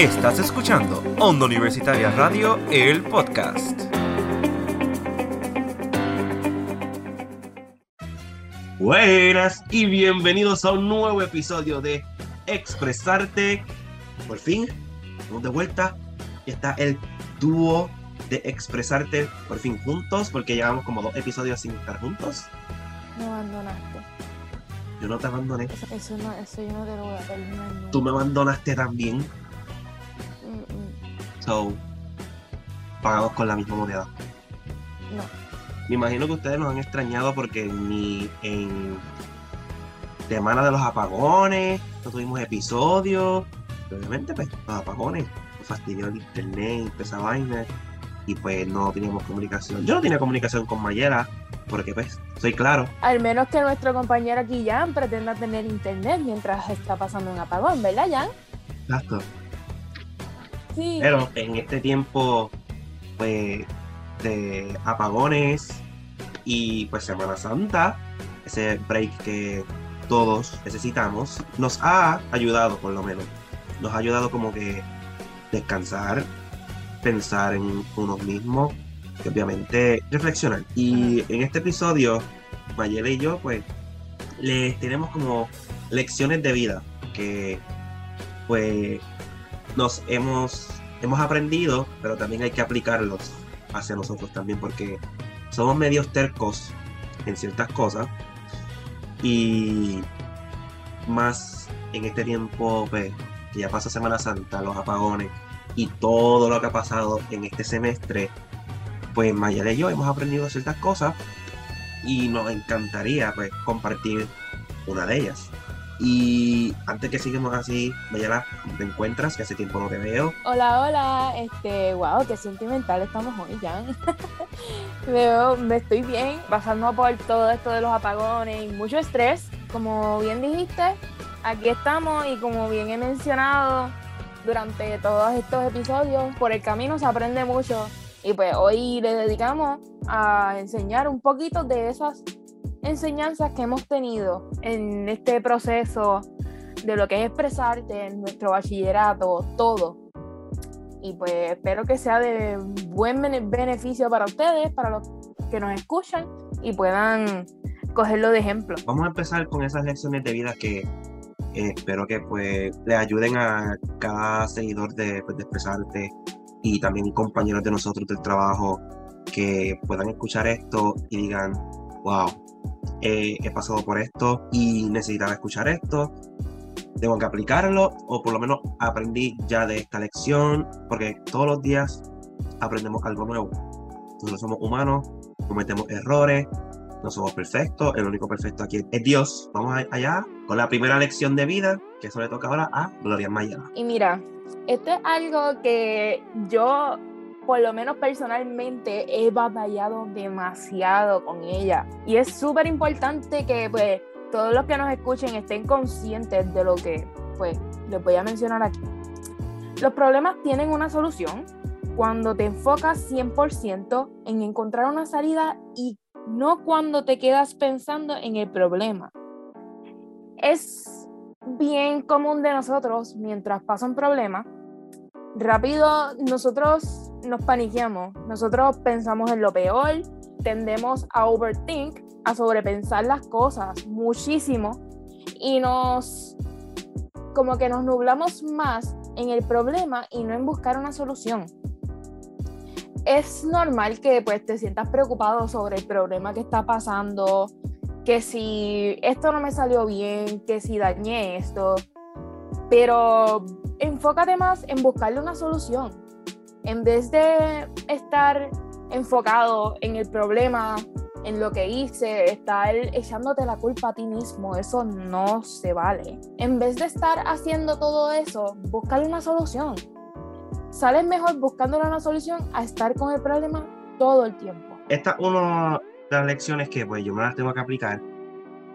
Estás escuchando Onda Universitaria Radio, el podcast. Buenas y bienvenidos a un nuevo episodio de Expresarte. Por fin, estamos de vuelta. Y está el dúo de Expresarte por fin juntos, porque llevamos como dos episodios sin estar juntos. Me abandonaste. Yo no te abandoné. Eso, eso no, eso yo no te lo voy a perdonar. Tú me abandonaste también. So, pagamos con la misma moneda. No. Me imagino que ustedes nos han extrañado porque ni en semana de los apagones no tuvimos episodios. Obviamente, pues, los apagones nos fastidió el internet y esa vaina. Y pues no teníamos comunicación. Yo no tenía comunicación con Mayela porque, pues, soy claro. Al menos que nuestro compañero aquí, Jan, pretenda tener internet mientras está pasando un apagón, ¿verdad, Jan? Exacto. Sí. Pero en este tiempo, pues, de apagones y pues Semana Santa, ese break que todos necesitamos, nos ha ayudado por lo menos. Nos ha ayudado como que descansar, pensar en uno mismo y obviamente reflexionar. Y en este episodio, Mayela y yo, pues, les tenemos como lecciones de vida que pues nos hemos, hemos aprendido, pero también hay que aplicarlos hacia nosotros también, porque somos medios tercos en ciertas cosas y más en este tiempo pues, que ya pasa Semana Santa, los apagones y todo lo que ha pasado en este semestre, pues Mayela y yo hemos aprendido ciertas cosas y nos encantaría pues compartir una de ellas. Y antes que sigamos así, Mayela, ¿cómo te encuentras? Que hace tiempo no te veo. Hola, hola. Este, wow, qué sentimental estamos hoy, Jan. Veo, me estoy bien, pasando por todo esto de los apagones y mucho estrés. Como bien dijiste, aquí estamos y como bien he mencionado durante todos estos episodios, por el camino se aprende mucho. Y pues hoy le dedicamos a enseñar un poquito de esas enseñanzas que hemos tenido en este proceso de lo que es expresarte en nuestro bachillerato, todo. Y pues espero que sea de buen bene- beneficio para ustedes, para los que nos escuchan y puedan cogerlo de ejemplo. Vamos a empezar con esas lecciones de vida que eh, espero que pues le ayuden a cada seguidor de, pues, de expresarte y también compañeros de nosotros del trabajo que puedan escuchar esto y digan, wow, eh, he pasado por esto y necesitaba escuchar esto, tengo que aplicarlo o por lo menos aprendí ya de esta lección porque todos los días aprendemos algo nuevo. Nosotros somos humanos, cometemos errores, no somos perfectos, el único perfecto aquí es Dios. Vamos allá con la primera lección de vida, que eso le toca ahora a Gloria Mayala. Y mira, esto es algo que yo, por lo menos personalmente, he batallado demasiado con ella. Y es súper importante que pues todos los que nos escuchen estén conscientes de lo que pues les voy a mencionar aquí. Los problemas tienen una solución cuando te enfocas 100% en encontrar una salida y no cuando te quedas pensando en el problema. Es bien común de nosotros, mientras pasa un problema, rápido nosotros nos paniqueamos, nosotros pensamos en lo peor, tendemos a overthink, a sobrepensar las cosas muchísimo y nos como que nos nublamos más en el problema y no en buscar una solución. Es normal que pues te sientas preocupado sobre el problema que está pasando, que si esto no me salió bien, que si dañé esto, pero enfócate más en buscarle una solución. En vez de estar enfocado en el problema, en lo que hice, estar echándote la culpa a ti mismo, eso no se vale. En vez de estar haciendo todo eso, búscale una solución. Sales mejor buscándole una solución a estar con el problema todo el tiempo. Esta es una de las lecciones que pues yo me las tengo que aplicar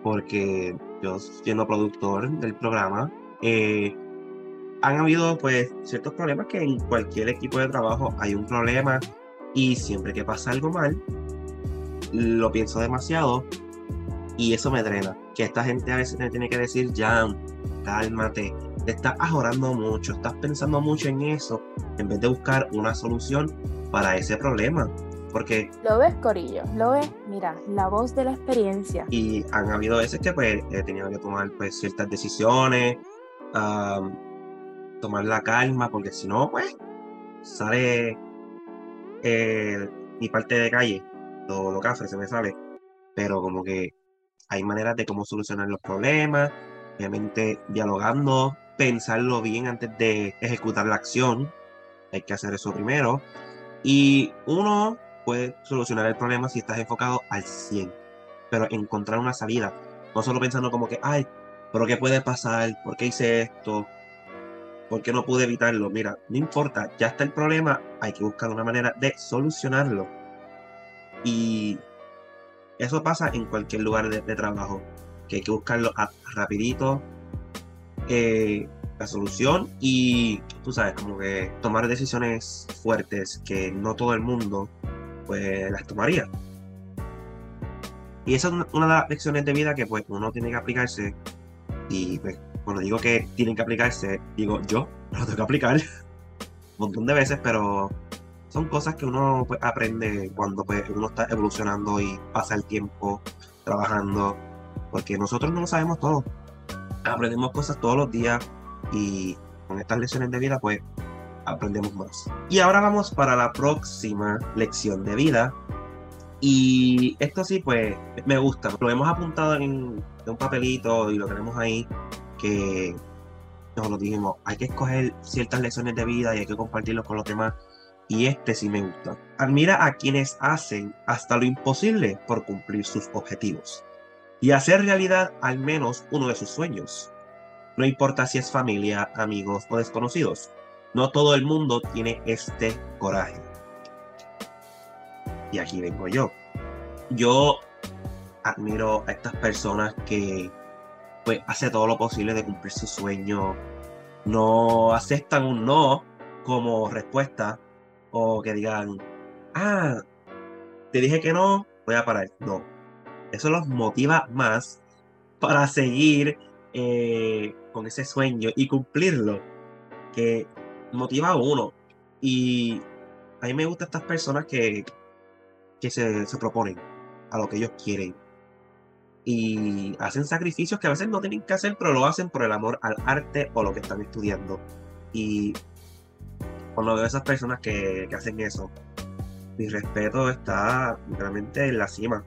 porque yo siendo productor del programa, eh, han habido pues ciertos problemas que en cualquier equipo de trabajo hay un problema y siempre que pasa algo mal, lo pienso demasiado y eso me drena. Que esta gente a veces me tiene que decir, Jan, cálmate, te estás ahorrando mucho, estás pensando mucho en eso, en vez de buscar una solución para ese problema. Porque... Lo ves, Corillo, lo ves, mira, la voz de la experiencia. Y han habido veces que pues he tenido que tomar pues ciertas decisiones, tomar la calma, porque si no, pues sale eh, mi parte de calle, lo, lo café se me sale. Pero como que hay maneras de cómo solucionar los problemas, obviamente dialogando, pensarlo bien antes de ejecutar la acción. Hay que hacer eso primero. Y uno puede solucionar el problema si estás enfocado al 100, pero encontrar una salida. No solo pensando como que, ay, pero ¿qué puede pasar? ¿Por qué hice esto? ¿Por qué no pude evitarlo? Mira, no importa, ya está el problema, hay que buscar una manera de solucionarlo. Y eso pasa en cualquier lugar de, trabajo, que hay que buscarlo rapidito, eh, la solución y tú sabes, como que tomar decisiones fuertes que no todo el mundo pues las tomaría. Y esa es una de las lecciones de vida que pues uno tiene que aplicarse y pues cuando digo que tienen que aplicarse, digo yo, lo tengo que aplicar un montón de veces, pero son cosas que uno pues, aprende cuando pues, uno está evolucionando y pasa el tiempo trabajando, porque nosotros no lo sabemos todo. Aprendemos cosas todos los días y con estas lecciones de vida pues aprendemos más. Y ahora vamos para la próxima lección de vida. Y esto sí pues me gusta, lo hemos apuntado en, un papelito y lo tenemos ahí que nos lo dijimos, hay que escoger ciertas lecciones de vida y hay que compartirlos con los demás y este sí me gusta. Admira a quienes hacen hasta lo imposible por cumplir sus objetivos y hacer realidad al menos uno de sus sueños. No importa si es familia, amigos o desconocidos, no todo el mundo tiene este coraje. Y aquí vengo yo. Yo admiro a estas personas que pues hace todo lo posible de cumplir su sueño. No aceptan un no como respuesta, o que digan, ah, te dije que no, voy a parar. No, eso los motiva más para seguir eh, con ese sueño y cumplirlo, que motiva a uno. Y a mí me gustan estas personas que, que se, se proponen a lo que ellos quieren y hacen sacrificios que a veces no tienen que hacer, pero lo hacen por el amor al arte o lo que están estudiando. Y cuando veo esas personas que, hacen eso, mi respeto está realmente en la cima.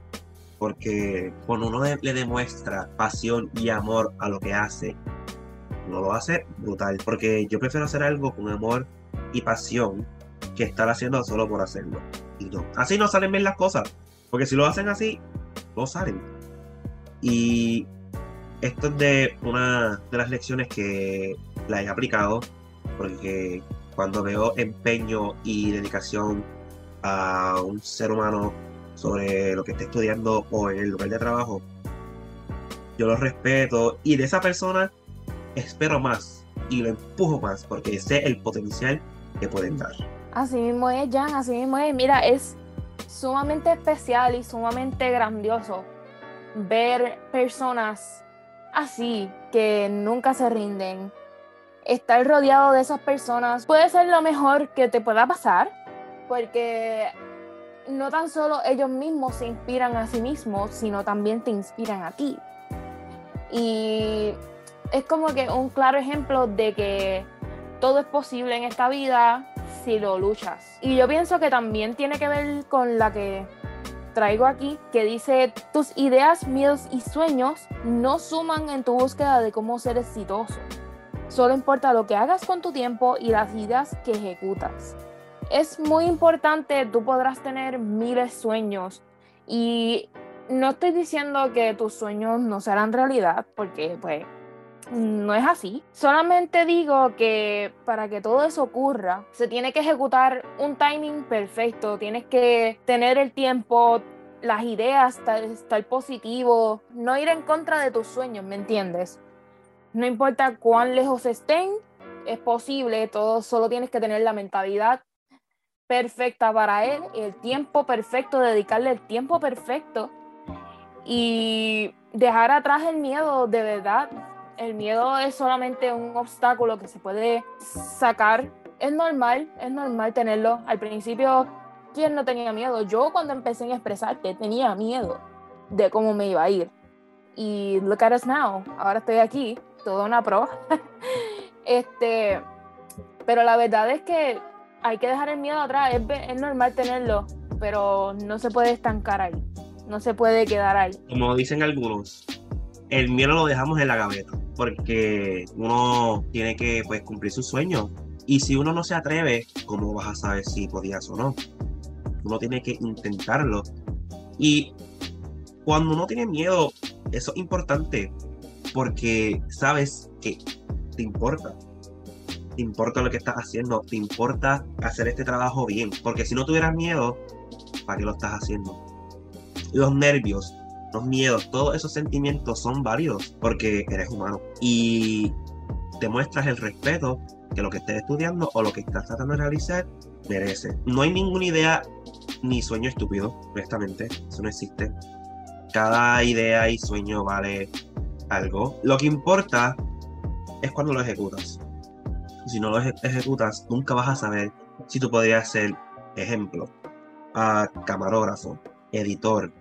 Porque cuando uno le demuestra pasión y amor a lo que hace, uno lo hace brutal. Porque yo prefiero hacer algo con amor y pasión que estar haciendo solo por hacerlo. Y no. Así no salen bien las cosas. Porque si lo hacen así, no salen. Y esto es de una de las lecciones que la he aplicado. Porque cuando veo empeño y dedicación a un ser humano sobre lo que está estudiando o en el lugar de trabajo, yo lo respeto y de esa persona espero más y lo empujo más porque sé el potencial que pueden dar. Así mismo es, Jan, así mismo es. Mira, es sumamente especial y sumamente grandioso ver personas así que nunca se rinden, estar rodeado de esas personas puede ser lo mejor que te pueda pasar, porque no tan solo ellos mismos se inspiran a sí mismos, sino también te inspiran a ti. Y es como que un claro ejemplo de que todo es posible en esta vida si lo luchas. Y yo pienso que también tiene que ver con la que traigo aquí, que dice, tus ideas, miedos y sueños no suman en tu búsqueda de cómo ser exitoso. Solo importa lo que hagas con tu tiempo y las ideas que ejecutas. Es muy importante, tú podrás tener miles de sueños y no estoy diciendo que tus sueños no serán realidad, porque pues no es así. Solamente digo que para que todo eso ocurra, se tiene que ejecutar un timing perfecto, tienes que tener el tiempo, las ideas, estar, positivo, no ir en contra de tus sueños, ¿me entiendes? No importa cuán lejos estén, es posible, todo solo tienes que tener la mentalidad perfecta para él, el tiempo perfecto, dedicarle el tiempo perfecto y dejar atrás el miedo de verdad. El miedo es solamente un obstáculo que se puede sacar. Es normal, es normal tenerlo. Al principio, ¿quién no tenía miedo? Yo cuando empecé a expresarte tenía miedo de cómo me iba a ir. Y look at us now. Ahora estoy aquí, toda una pro. este, pero la verdad es que hay que dejar el miedo atrás. Es, es normal tenerlo, pero no se puede estancar ahí. No se puede quedar ahí. Como dicen algunos, el miedo lo dejamos en la gaveta porque uno tiene que pues, cumplir sus sueños. Y si uno no se atreve, ¿cómo vas a saber si podías o no? Uno tiene que intentarlo. Y cuando uno tiene miedo, eso es importante porque sabes que te importa. Te importa lo que estás haciendo, te importa hacer este trabajo bien. Porque si no tuvieras miedo, ¿para qué lo estás haciendo? Los nervios, los miedos, todos esos sentimientos son válidos porque eres humano y demuestras el respeto que lo que estés estudiando o lo que estás tratando de realizar merece. No hay ninguna idea ni sueño estúpido, honestamente, eso no existe. Cada idea y sueño vale algo. Lo que importa es cuando lo ejecutas. Si no lo ejecutas, nunca vas a saber si tú podrías ser, ejemplo, a camarógrafo, editor,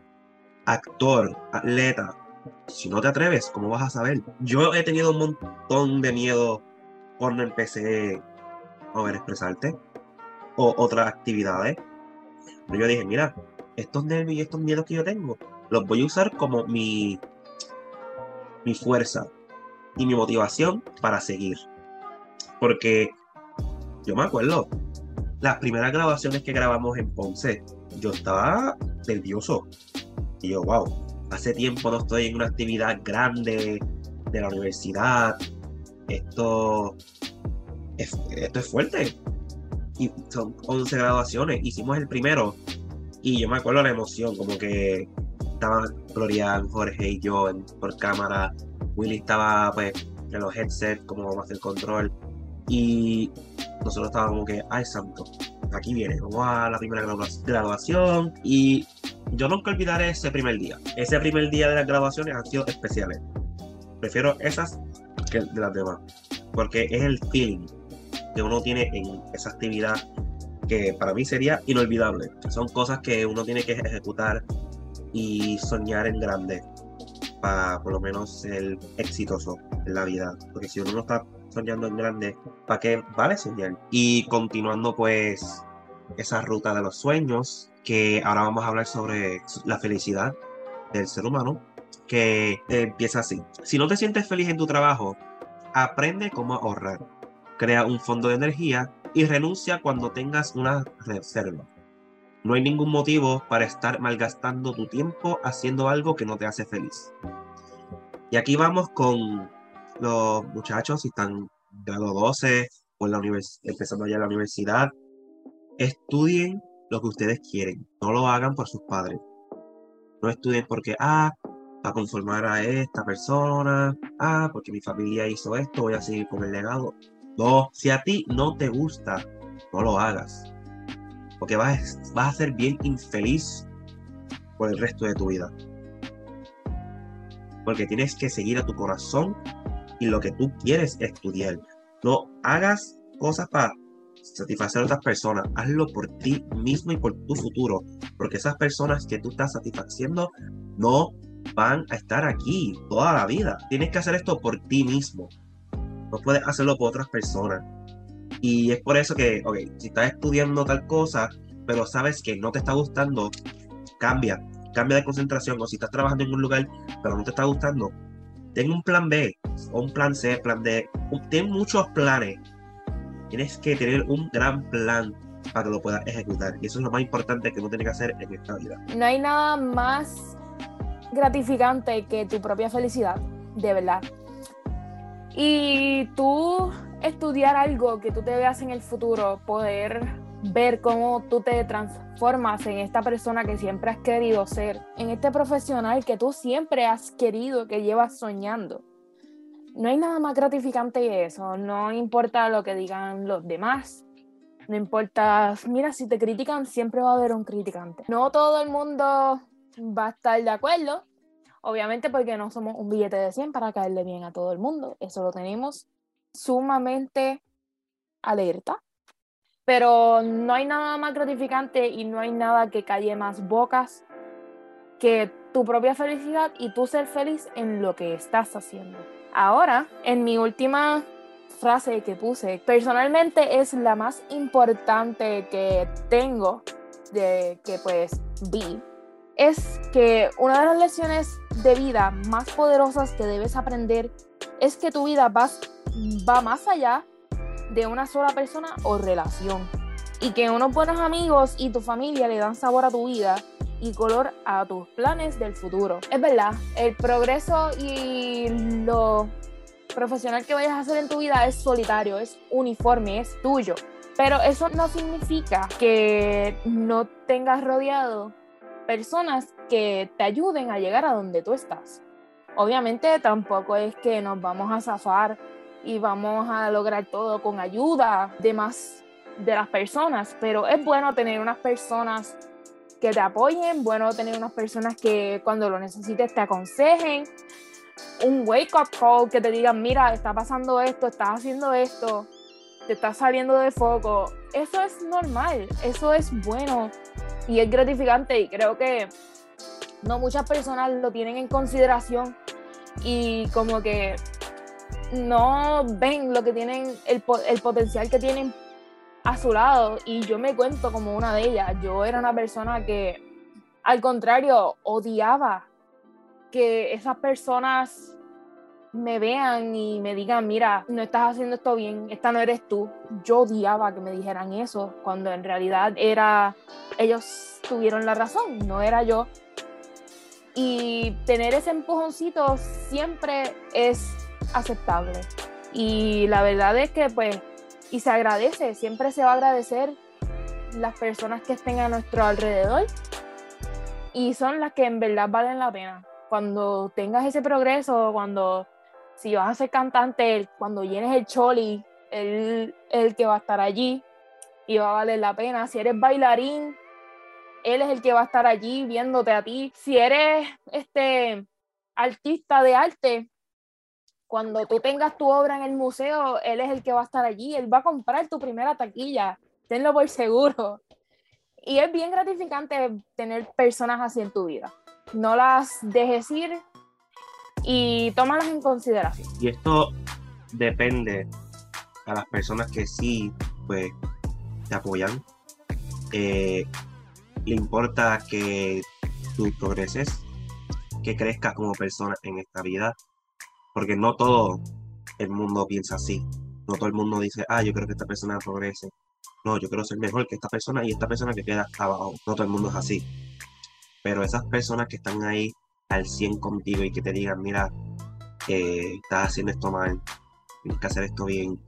actor, atleta. Si no te atreves, ¿cómo vas a saber? Yo he tenido un montón de miedo cuando empecé a ver expresarte o otras actividades. Pero yo dije, mira, estos nervios y estos miedos que yo tengo, los voy a usar como mi, mi fuerza y mi motivación para seguir. Porque yo me acuerdo, las primeras grabaciones que grabamos en Ponce, yo estaba nervioso. Y yo, wow, hace tiempo no estoy en una actividad grande de la universidad. Esto es, esto es fuerte. Y son 11 graduaciones. Hicimos el primero. Y yo me acuerdo la emoción, como que estaban Florian, Jorge y yo por cámara. Willy estaba pues en los headsets, como vamos a hacer control. Y nosotros estábamos como que, ay santo, aquí viene, a la primera graduación. Y yo nunca olvidaré ese primer día. Ese primer día de las graduaciones han sido especiales. Prefiero esas que de las demás. Porque es el feeling que uno tiene en esa actividad que para mí sería inolvidable. Son cosas que uno tiene que ejecutar y soñar en grande para por lo menos ser exitoso en la vida. Porque si uno no está soñando en grande, ¿para qué vale soñar? Y continuando pues esa ruta de los sueños, que ahora vamos a hablar sobre la felicidad del ser humano, que empieza así. Si no te sientes feliz en tu trabajo, aprende cómo ahorrar. Crea un fondo de energía y renuncia cuando tengas una reserva. No hay ningún motivo para estar malgastando tu tiempo haciendo algo que no te hace feliz. Y aquí vamos con los muchachos, si están grado 12 o en la empezando ya la universidad, estudien lo que ustedes quieren, no lo hagan por sus padres. No estudien porque, ah, para conformar a esta persona, ah, porque mi familia hizo esto, voy a seguir con el legado. No, si a ti no te gusta, no lo hagas. Porque vas, vas a ser bien infeliz por el resto de tu vida. Porque tienes que seguir a tu corazón y lo que tú quieres estudiar. No hagas cosas para satisfacer a otras personas. Hazlo por ti mismo y por tu futuro. Porque esas personas que tú estás satisfaciendo no van a estar aquí toda la vida. Tienes que hacer esto por ti mismo. No puedes hacerlo por otras personas. Y es por eso que, ok, si estás estudiando tal cosa, pero sabes que no te está gustando, cambia. Cambia de concentración. O si estás trabajando en un lugar, pero no te está gustando, ten un plan B o un plan C, plan D. Ten muchos planes tienes que tener un gran plan para que lo puedas ejecutar. Y eso es lo más importante que uno tiene que hacer en esta vida. No hay nada más gratificante que tu propia felicidad, de verdad. Y tú estudiar algo que tú te veas en el futuro, poder ver cómo tú te transformas en esta persona que siempre has querido ser, en este profesional que tú siempre has querido, que llevas soñando no hay nada más gratificante que eso. No importa lo que digan los demás. No importa, mira, si te critican, siempre va a haber un criticante. No todo el mundo va a estar de acuerdo. Obviamente porque no somos un billete de 100 para caerle bien a todo el mundo. Eso lo tenemos sumamente alerta. Pero no hay nada más gratificante y no hay nada que calle más bocas que tu propia felicidad y tú ser feliz en lo que estás haciendo. Ahora, en mi última frase que puse, personalmente es la más importante que tengo de que pues vi, es que una de las lecciones de vida más poderosas que debes aprender es que tu vida va, va más allá de una sola persona o relación y que unos buenos amigos y tu familia le dan sabor a tu vida y color a tus planes del futuro. Es verdad, el progreso y lo profesional que vayas a hacer en tu vida es solitario, es uniforme, es tuyo. Pero eso no significa que no tengas rodeado personas que te ayuden a llegar a donde tú estás. Obviamente tampoco es que nos vamos a zafar y vamos a lograr todo con ayuda de más de las personas, pero es bueno tener unas personas que te apoyen, bueno tener unas personas que cuando lo necesites te aconsejen, un wake up call que te digan, mira, está pasando esto, estás haciendo esto, te estás saliendo de foco. Eso es normal, eso es bueno y es gratificante y creo que no muchas personas lo tienen en consideración y como que no ven lo que tienen, el, el potencial que tienen a su lado y yo me cuento como una de ellas. Yo era una persona que, al contrario, odiaba que esas personas me vean y me digan, mira, no estás haciendo esto bien, esta no eres tú. Yo odiaba que me dijeran eso, cuando en realidad era, ellos tuvieron la razón, no era yo. Y tener ese empujoncito siempre es aceptable. Y la verdad es que pues y se agradece, siempre se va a agradecer las personas que estén a nuestro alrededor y son las que en verdad valen la pena. Cuando tengas ese progreso, cuando si vas a ser cantante, cuando llenes el choli, él el que va a estar allí y va a valer la pena. Si eres bailarín, él es el que va a estar allí viéndote a ti. Si eres este artista de arte, cuando tú tengas tu obra en el museo, él es el que va a estar allí, él va a comprar tu primera taquilla, tenlo por seguro. Y es bien gratificante tener personas así en tu vida. No las dejes ir y tómalas en consideración. Y esto depende a las personas que sí, pues, te apoyan. Eh, le importa que tú progreses, que crezcas como persona en esta vida porque no todo el mundo piensa así. No todo el mundo dice, ah, yo creo que esta persona progrese. No, yo quiero ser mejor que esta persona y esta persona que queda abajo. No todo el mundo es así. Pero esas personas que están ahí al 100 contigo y que te digan, mira, estás haciendo esto mal, tienes que hacer esto bien.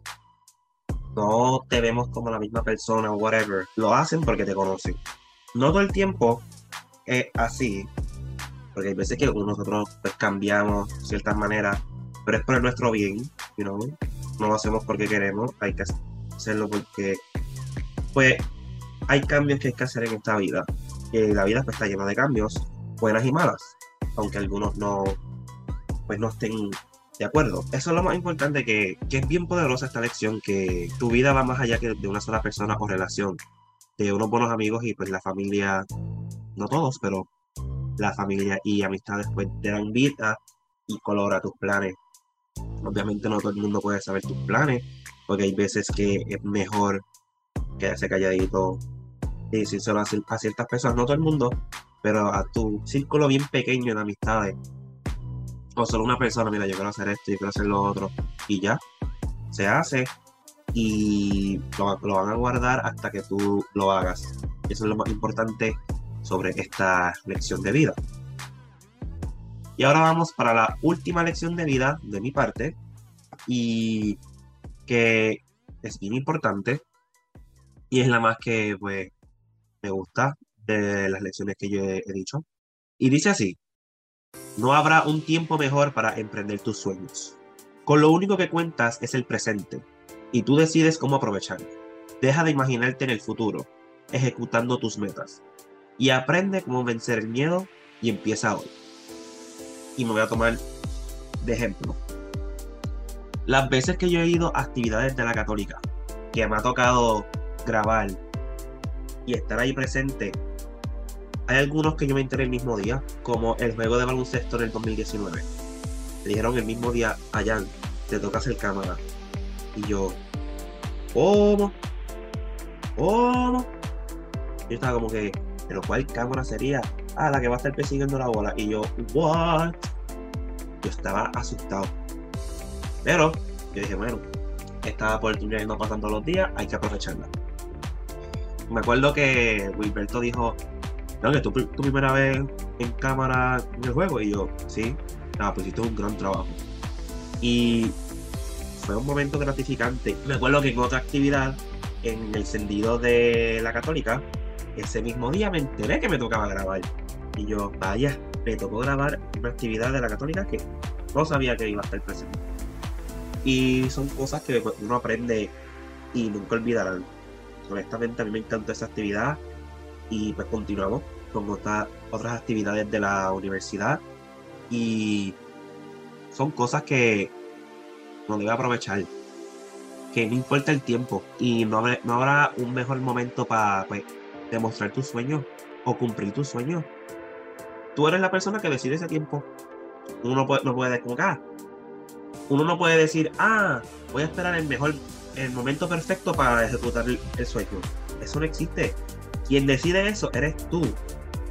No te vemos como la misma persona o whatever. Lo hacen porque te conocen. No todo el tiempo es así. Porque hay veces que nosotros pues, cambiamos ciertas maneras pero es por nuestro bien, you know? no lo hacemos porque queremos, hay que hacerlo porque, pues, hay cambios que hay que hacer en esta vida. Y la vida pues, está llena de cambios, buenas y malas, aunque algunos no, pues, no estén de acuerdo. Eso es lo más importante, que, que es bien poderosa esta lección, que tu vida va más allá que de una sola persona o relación, de unos buenos amigos y pues la familia, no todos, pero la familia y amistades pues te dan vida y color a tus planes Obviamente no todo el mundo puede saber tus planes, porque hay veces que es mejor quedarse calladito y decírselo a, a ciertas personas, no todo el mundo, pero a tu círculo bien pequeño de amistades. O solo una persona, mira, yo quiero hacer esto, yo quiero hacer lo otro, y ya, se hace y lo, lo van a guardar hasta que tú lo hagas. Eso es lo más importante sobre esta lección de vida. Y ahora vamos para la última lección de vida de mi parte y que es bien importante y es la más que pues, me gusta de las lecciones que yo he, he dicho. Y dice así, no habrá un tiempo mejor para emprender tus sueños. Con lo único que cuentas es el presente y tú decides cómo aprovecharlo. Deja de imaginarte en el futuro, ejecutando tus metas. Y aprende cómo vencer el miedo y empieza hoy. Y me voy a tomar de ejemplo. Las veces que yo he ido a actividades de la católica, que me ha tocado grabar y estar ahí presente, hay algunos que yo me enteré el mismo día, como el juego de baloncesto en el 2019. Me dijeron el mismo día, allá, te toca hacer cámara. Y yo, ¿cómo? ¿Cómo? Yo estaba como que, ¿pero cuál cámara sería? Ah, la que va a estar persiguiendo la bola. Y yo, ¿what? Estaba asustado. Pero yo dije, bueno, esta oportunidad no pasan todos los días, hay que aprovecharla. Me acuerdo que Wilberto dijo, no, que tu, tu primera vez en cámara en el juego. Y yo, sí, nada, pues hiciste un gran trabajo. Y fue un momento gratificante. Me acuerdo que en otra actividad, en el sentido de la católica, ese mismo día me enteré que me tocaba grabar. Y yo, vaya, me tocó grabar una actividad de la católica que no sabía que iba a estar presente. Y son cosas que uno aprende y nunca olvidarán. Honestamente, a mí me encantó esa actividad y pues continuamos con otras, otras actividades de la universidad y son cosas que no debe aprovechar que no importa el tiempo y no, habrá, no habrá un mejor momento para pues, demostrar tus sueños o cumplir tus sueños. Tú eres la persona que decide ese tiempo. Uno no puede, no puede como ah, uno no puede decir, ah, voy a esperar el mejor, el momento perfecto para ejecutar el, sueño. Eso no existe. Quien decide eso eres tú.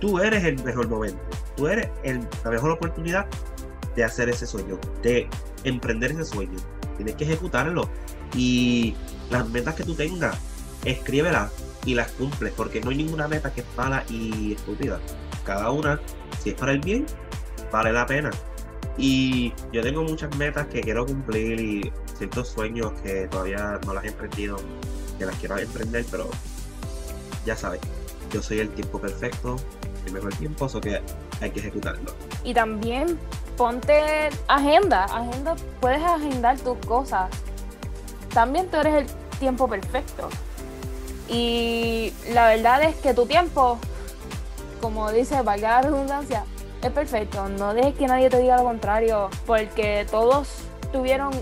Tú eres el mejor momento. Tú eres la mejor oportunidad de hacer ese sueño, de emprender ese sueño. Tienes que ejecutarlo. Y las metas que tú tengas, escríbelas y las cumples, porque no hay ninguna meta que es mala y estúpida. Cada una, si es para el bien, vale la pena. Y yo tengo muchas metas que quiero cumplir y ciertos sueños que todavía no las he emprendido, que las quiero emprender, pero ya sabes, yo soy el tiempo perfecto, el mejor tiempo, eso que hay que ejecutarlo. Y también ponte agenda, agenda, puedes agendar tus cosas. También tú eres el tiempo perfecto. Y la verdad es que tu tiempo, como dice, valga la redundancia, es perfecto. No dejes que nadie te diga lo contrario, porque todos tuvieron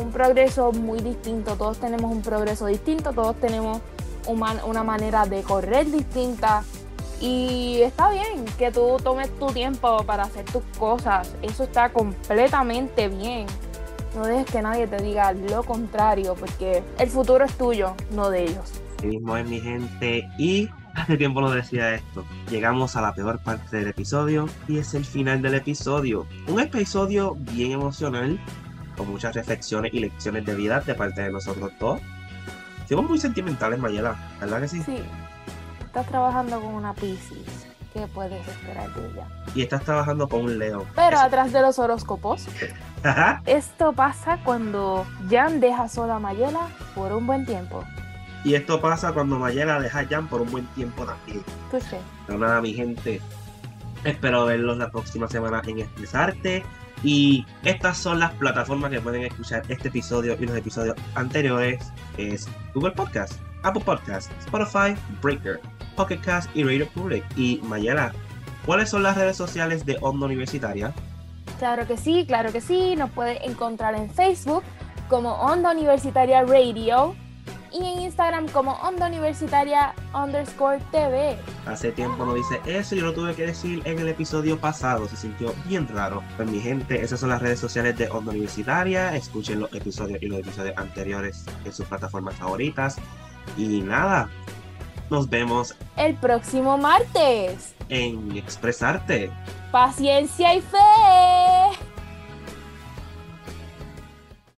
un progreso muy distinto, todos tenemos un progreso distinto, todos tenemos una manera de correr distinta. Y está bien que tú tomes tu tiempo para hacer tus cosas. Eso está completamente bien. No dejes que nadie te diga lo contrario, porque el futuro es tuyo, no de ellos. Así mismo es mi gente. Y hace tiempo lo decía esto. Llegamos a la peor parte del episodio y es el final del episodio. Un episodio bien emocional, con muchas reflexiones y lecciones de vida de parte de nosotros dos. Somos muy sentimentales, Mayela, ¿verdad que sí? Sí. Estás trabajando con una Pisces. ¿Qué puedes esperar de ella? Y estás trabajando con un Leo. Pero atrás de los horóscopos. esto pasa cuando Jan deja sola a Mayela por un buen tiempo. Y esto pasa cuando Mayela deja a Jan por un buen tiempo también. Touché. Pero nada, mi gente. Espero verlos la próxima semana en Expresarte. Y estas son las plataformas que pueden escuchar este episodio y los episodios anteriores. Es Google Podcast, Apple Podcast, Spotify, Breaker, Pocket Cast y Radio Public. Y Mayela, ¿cuáles son las redes sociales de Onda Universitaria? Claro que sí, claro que sí. Nos puede encontrar en Facebook como Onda Universitaria Radio y en Instagram como Onda Universitaria underscore TV. Hace tiempo no dice eso, yo lo tuve que decir en el episodio pasado, se sintió bien raro. Pues mi gente, esas son las redes sociales de Onda Universitaria, escuchen los episodios y los episodios anteriores en sus plataformas favoritas. Y nada, nos vemos el próximo martes en Expresarte. Paciencia y fe.